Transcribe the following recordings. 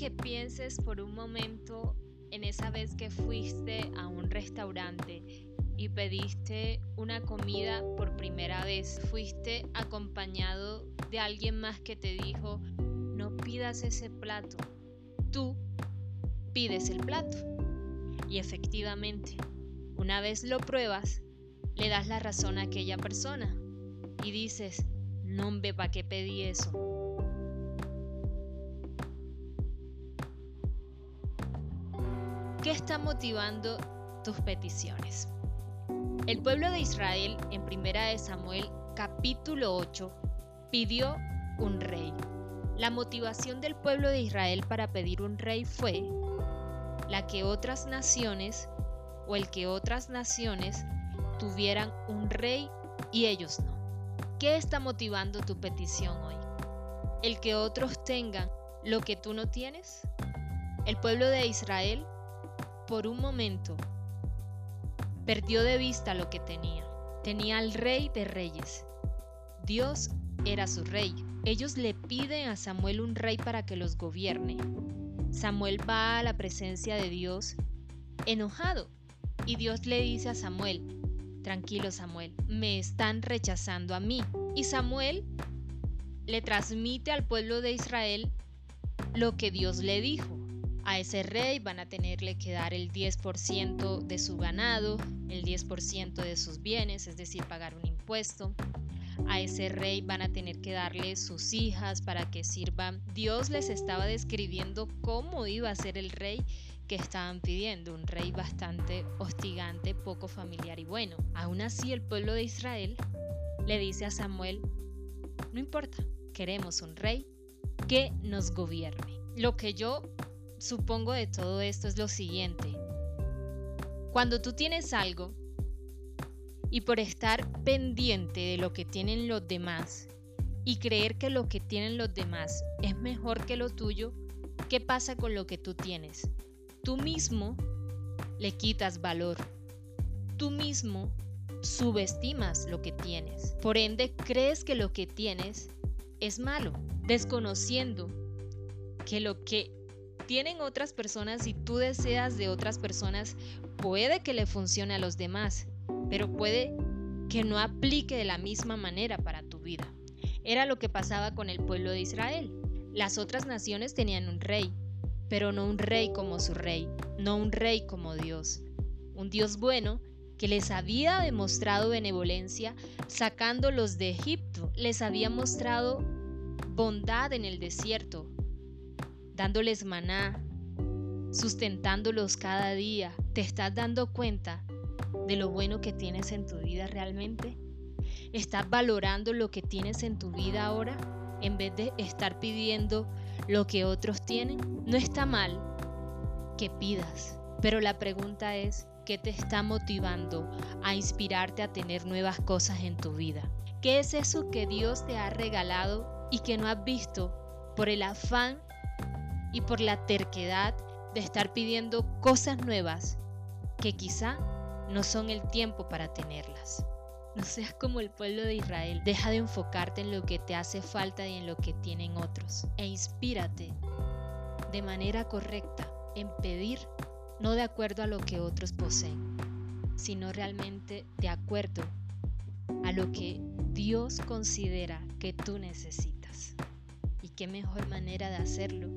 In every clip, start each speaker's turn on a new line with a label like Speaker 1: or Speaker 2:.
Speaker 1: que pienses por un momento en esa vez que fuiste a un restaurante y pediste una comida por primera vez. Fuiste acompañado de alguien más que te dijo, no pidas ese plato, tú pides el plato. Y efectivamente, una vez lo pruebas, le das la razón a aquella persona y dices, no ve para qué pedí eso. ¿Qué está motivando tus peticiones? El pueblo de Israel en Primera de Samuel capítulo 8 pidió un rey. La motivación del pueblo de Israel para pedir un rey fue la que otras naciones o el que otras naciones tuvieran un rey y ellos no. ¿Qué está motivando tu petición hoy? ¿El que otros tengan lo que tú no tienes? El pueblo de Israel, por un momento, perdió de vista lo que tenía. Tenía al rey de reyes. Dios era su rey. Ellos le piden a Samuel un rey para que los gobierne. Samuel va a la presencia de Dios enojado y Dios le dice a Samuel, Tranquilo Samuel, me están rechazando a mí. Y Samuel le transmite al pueblo de Israel lo que Dios le dijo. A ese rey van a tenerle que dar el 10% de su ganado, el 10% de sus bienes, es decir, pagar un impuesto. A ese rey van a tener que darle sus hijas para que sirvan. Dios les estaba describiendo cómo iba a ser el rey que estaban pidiendo, un rey bastante hostigante, poco familiar y bueno. Aún así el pueblo de Israel le dice a Samuel, no importa, queremos un rey que nos gobierne. Lo que yo supongo de todo esto es lo siguiente. Cuando tú tienes algo y por estar pendiente de lo que tienen los demás y creer que lo que tienen los demás es mejor que lo tuyo, ¿qué pasa con lo que tú tienes? Tú mismo le quitas valor. Tú mismo subestimas lo que tienes. Por ende, crees que lo que tienes es malo, desconociendo que lo que tienen otras personas y tú deseas de otras personas puede que le funcione a los demás, pero puede que no aplique de la misma manera para tu vida. Era lo que pasaba con el pueblo de Israel. Las otras naciones tenían un rey, pero no un rey como su rey, no un rey como Dios. Un Dios bueno que les había demostrado benevolencia sacándolos de Egipto, les había mostrado bondad en el desierto, dándoles maná, sustentándolos cada día. ¿Te estás dando cuenta de lo bueno que tienes en tu vida realmente? ¿Estás valorando lo que tienes en tu vida ahora en vez de estar pidiendo lo que otros tienen? No está mal que pidas, pero la pregunta es, ¿qué te está motivando a inspirarte a tener nuevas cosas en tu vida? ¿Qué es eso que Dios te ha regalado y que no has visto por el afán y por la terquedad de estar pidiendo cosas nuevas que quizá no son el tiempo para tenerlas? No seas como el pueblo de Israel. Deja de enfocarte en lo que te hace falta y en lo que tienen otros. E inspírate de manera correcta en pedir no de acuerdo a lo que otros poseen, sino realmente de acuerdo a lo que Dios considera que tú necesitas. ¿Y qué mejor manera de hacerlo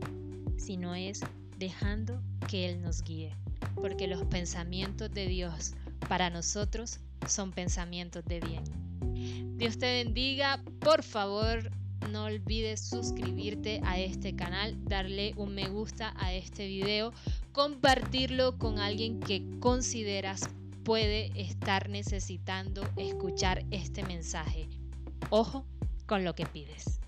Speaker 1: si no es dejando que Él nos guíe? Porque los pensamientos de Dios para nosotros son pensamientos de bien. Dios te bendiga. Por favor, no olvides suscribirte a este canal, darle un me gusta a este video, compartirlo con alguien que consideras puede estar necesitando escuchar este mensaje. Ojo con lo que pides.